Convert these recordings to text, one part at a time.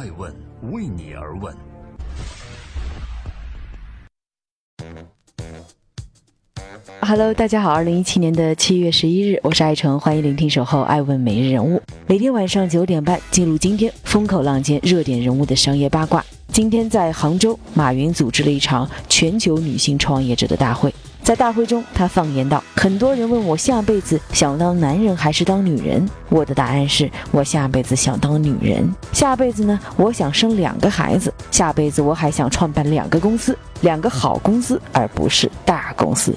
爱问为你而问。Hello，大家好，二零一七年的七月十一日，我是爱成，欢迎聆听守候爱问每日人物。每天晚上九点半，进入今天风口浪尖热点人物的商业八卦。今天在杭州，马云组织了一场全球女性创业者的大会。在大会中，他放言道：“很多人问我下辈子想当男人还是当女人，我的答案是我下辈子想当女人。下辈子呢，我想生两个孩子。下辈子我还想创办两个公司，两个好公司，而不是大公司。”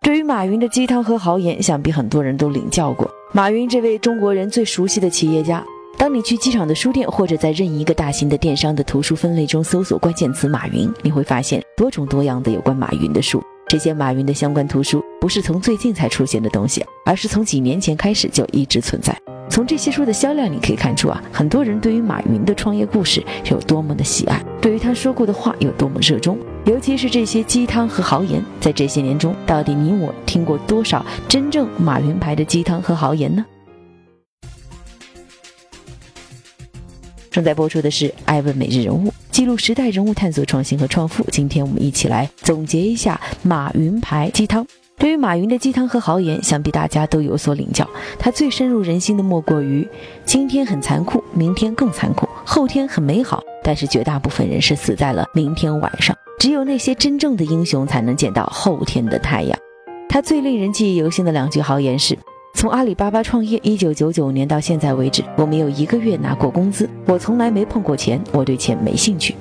对于马云的鸡汤和豪言，想必很多人都领教过。马云这位中国人最熟悉的企业家，当你去机场的书店，或者在任意一个大型的电商的图书分类中搜索关键词“马云”，你会发现多种多样的有关马云的书。这些马云的相关图书不是从最近才出现的东西，而是从几年前开始就一直存在。从这些书的销量，你可以看出啊，很多人对于马云的创业故事有多么的喜爱，对于他说过的话有多么热衷。尤其是这些鸡汤和豪言，在这些年中，到底你我听过多少真正马云牌的鸡汤和豪言呢？正在播出的是《爱问每日人物》，记录时代人物，探索创新和创富。今天我们一起来总结一下马云牌鸡汤。对于马云的鸡汤和豪言，想必大家都有所领教。他最深入人心的莫过于：今天很残酷，明天更残酷；后天很美好，但是绝大部分人是死在了明天晚上。只有那些真正的英雄才能见到后天的太阳。他最令人记忆犹新的两句豪言是：从阿里巴巴创业一九九九年到现在为止，我没有一个月拿过工资，我从来没碰过钱，我对钱没兴趣。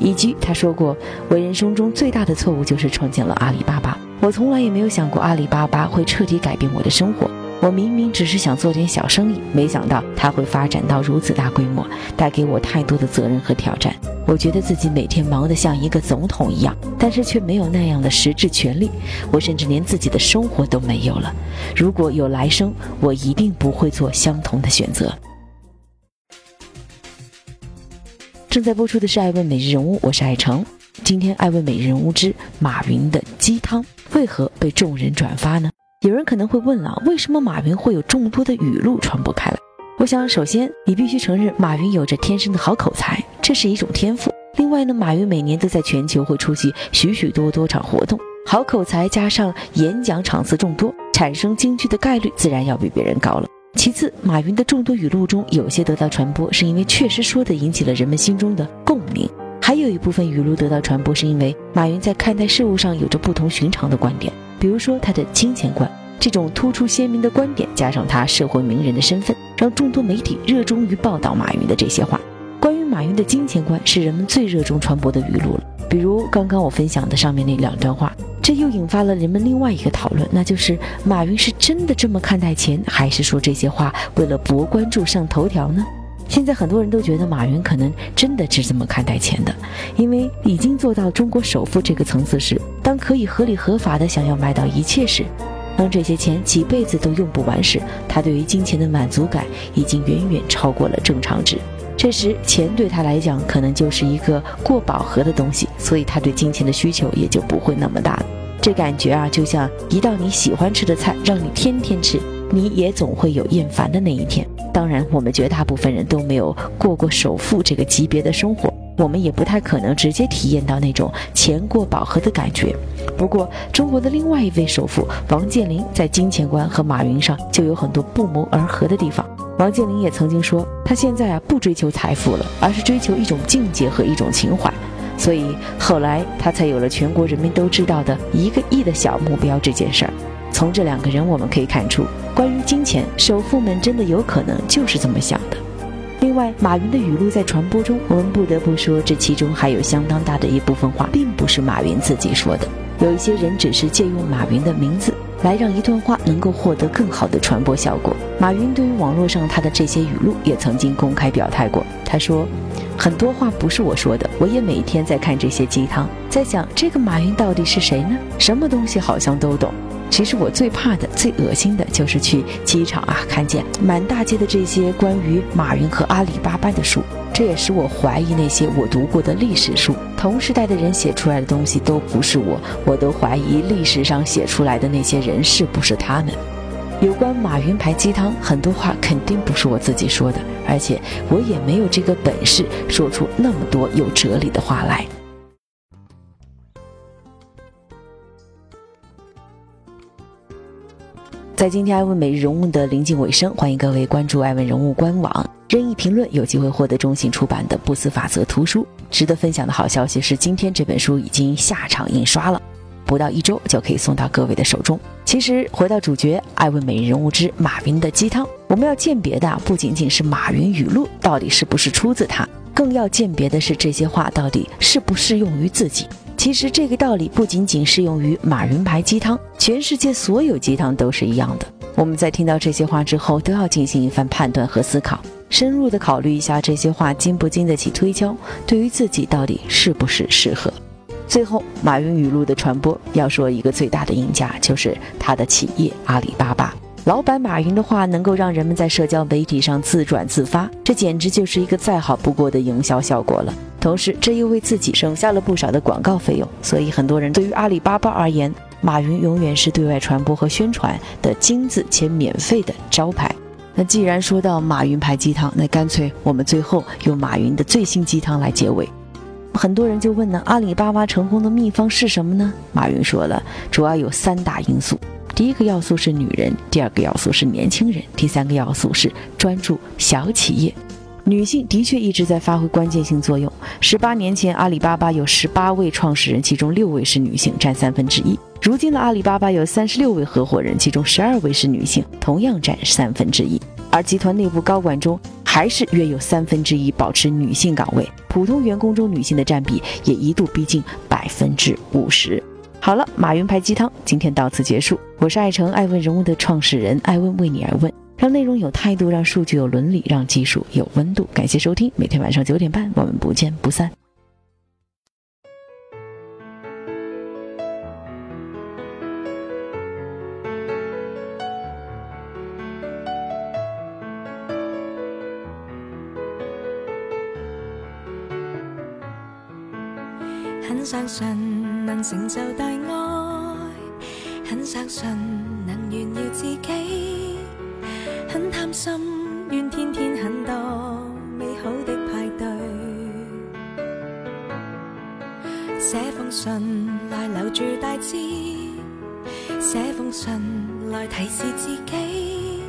以及他说过，我人生中最大的错误就是创建了阿里巴巴，我从来也没有想过阿里巴巴会彻底改变我的生活。我明明只是想做点小生意，没想到它会发展到如此大规模，带给我太多的责任和挑战。我觉得自己每天忙得像一个总统一样，但是却没有那样的实质权利。我甚至连自己的生活都没有了。如果有来生，我一定不会做相同的选择。正在播出的是《爱问每日人物》，我是爱成。今天《爱问每日人物》之马云的鸡汤为何被众人转发呢？有人可能会问了，为什么马云会有众多的语录传播开来？我想，首先你必须承认，马云有着天生的好口才，是一种天赋。另外呢，马云每年都在全球会出席许许多多场活动，好口才加上演讲场次众多，产生金句的概率自然要比别人高了。其次，马云的众多语录中，有些得到传播是因为确实说的引起了人们心中的共鸣，还有一部分语录得到传播是因为马云在看待事物上有着不同寻常的观点。比如说他的金钱观，这种突出鲜明的观点，加上他社会名人的身份，让众多媒体热衷于报道马云的这些话。关于马云的金钱观，是人们最热衷传播的语录了。比如刚刚我分享的上面那两段话，这又引发了人们另外一个讨论，那就是马云是真的这么看待钱，还是说这些话为了博关注上头条呢？现在很多人都觉得马云可能真的是这么看待钱的，因为已经做到中国首富这个层次时，当可以合理合法的想要买到一切时，当这些钱几辈子都用不完时，他对于金钱的满足感已经远远超过了正常值。这时，钱对他来讲可能就是一个过饱和的东西，所以他对金钱的需求也就不会那么大了。这感觉啊，就像一道你喜欢吃的菜，让你天天吃。你也总会有厌烦的那一天。当然，我们绝大部分人都没有过过首富这个级别的生活，我们也不太可能直接体验到那种钱过饱和的感觉。不过，中国的另外一位首富王健林在金钱观和马云上就有很多不谋而合的地方。王健林也曾经说，他现在啊不追求财富了，而是追求一种境界和一种情怀。所以后来他才有了全国人民都知道的一个亿的小目标这件事儿。从这两个人我们可以看出，关于金钱，首富们真的有可能就是这么想的。另外，马云的语录在传播中，我们不得不说，这其中还有相当大的一部分话，并不是马云自己说的。有一些人只是借用马云的名字，来让一段话能够获得更好的传播效果。马云对于网络上他的这些语录，也曾经公开表态过。他说，很多话不是我说的，我也每天在看这些鸡汤，在想这个马云到底是谁呢？什么东西好像都懂。其实我最怕的、最恶心的就是去机场啊，看见满大街的这些关于马云和阿里巴巴的书，这也使我怀疑那些我读过的历史书，同时代的人写出来的东西都不是我，我都怀疑历史上写出来的那些人是不是他们。有关马云牌鸡汤，很多话肯定不是我自己说的，而且我也没有这个本事说出那么多有哲理的话来。在今天艾问每日人物的临近尾声，欢迎各位关注艾问人物官网，任意评论有机会获得中信出版的《不死法则》图书。值得分享的好消息是，今天这本书已经下场印刷了。不到一周就可以送到各位的手中。其实回到主角，爱问每日人物之马云的鸡汤，我们要鉴别的不仅仅是马云语录到底是不是出自他，更要鉴别的是这些话到底适不适用于自己。其实这个道理不仅仅适用于马云牌鸡汤，全世界所有鸡汤都是一样的。我们在听到这些话之后，都要进行一番判断和思考，深入的考虑一下这些话经不经得起推敲，对于自己到底是不是适合。最后，马云语录的传播，要说一个最大的赢家，就是他的企业阿里巴巴。老板马云的话能够让人们在社交媒体上自转自发，这简直就是一个再好不过的营销效果了。同时，这又为自己省下了不少的广告费用。所以，很多人对于阿里巴巴而言，马云永远是对外传播和宣传的金字且免费的招牌。那既然说到马云牌鸡汤，那干脆我们最后用马云的最新鸡汤来结尾。很多人就问呢，阿里巴巴成功的秘方是什么呢？马云说了，主要有三大因素。第一个要素是女人，第二个要素是年轻人，第三个要素是专注小企业。女性的确一直在发挥关键性作用。十八年前，阿里巴巴有十八位创始人，其中六位是女性，占三分之一。如今的阿里巴巴有三十六位合伙人，其中十二位是女性，同样占三分之一。而集团内部高管中，还是约有三分之一保持女性岗位，普通员工中女性的占比也一度逼近百分之五十。好了，马云牌鸡汤今天到此结束。我是爱成爱问人物的创始人，爱问为你而问，让内容有态度，让数据有伦理，让技术有温度。感谢收听，每天晚上九点半，我们不见不散。很相信能成就大爱，很相信能炫耀自己，很贪心愿天天很多美好的派对，写封信来留住大志，写封信来提示自己，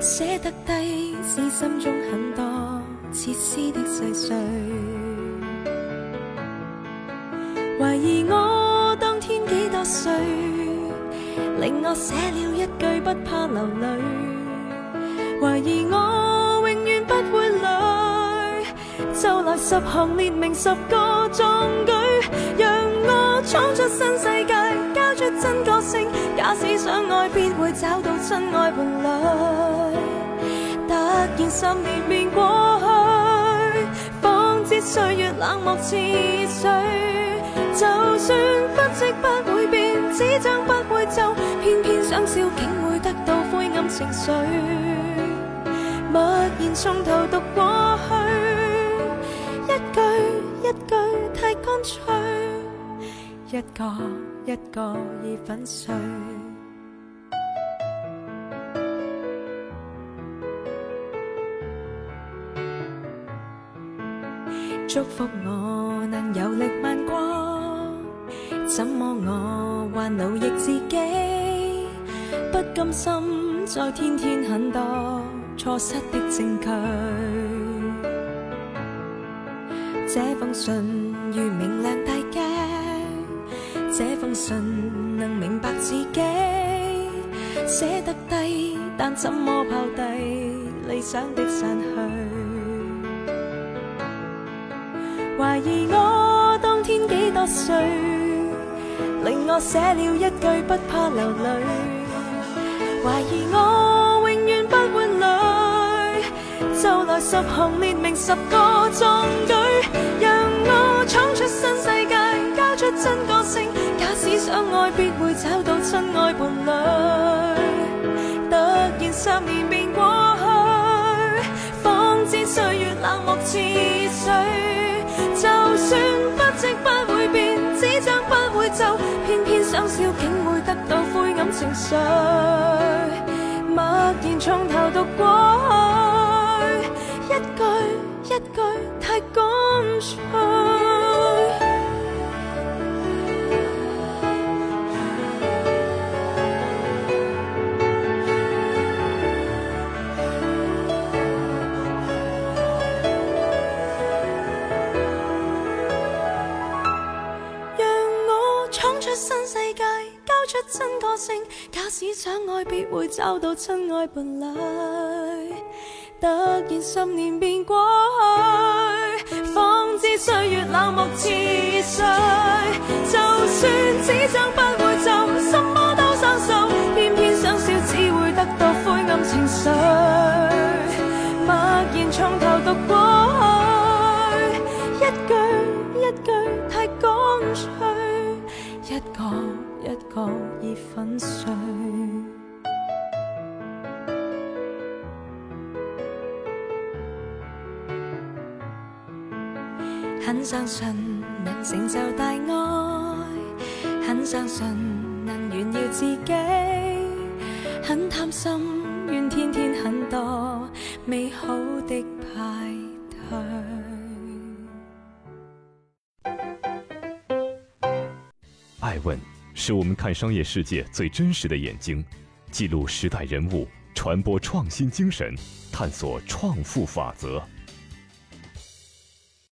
写得低是心中很多切丝的细碎。怀疑我当天几多岁，令我写了一句不怕流泪。怀疑我永远不会累，就来十行列明十个壮举，让我闯出新世界，交出真个性。假使相爱，必会找到真爱伴侣。突然十年便过去，方知岁月冷漠似水。就算不即不会变，纸张不会皱，偏偏想笑竟会得到灰暗情绪。默然从头读过去，一句一句太干脆，一个一个已粉碎。祝福我能有力漫过。怎么我还奴役自己？不甘心再天天很多错失的证据。这封信如明亮大镜，这封信能明白自己。写得低，但怎么抛低理想的散去？怀疑我当天几多岁？令我写了一句不怕流泪，怀疑我，就来十行列明十个壮举，让我闯出新世界，交出真个性。假使相爱，必会找到真爱伴侣。突然十年便过去，方知岁月冷漠似水。就算不即不会变，纸张不会皱。偏偏想笑，竟会得到灰暗情绪。然從頭讀過去，一句一句太干脆，让我闯出新世界，交出真个性。假使想爱，必会找到真爱伴侣。突然十年便過去，方知歲月冷漠似水。就算紙張不會浸，什麼都生鏽，偏偏想笑，只會得到灰暗情緒。默然從頭讀過去，一句一句太乾脆，一個。一個已粉碎，很相信能成就大愛，很相信能炫耀自己，很貪心，願天天很多美好的派對。愛問。是我們看商業世界最真實的眼睛，記錄時代人物，傳播創新精神，探索創富法則。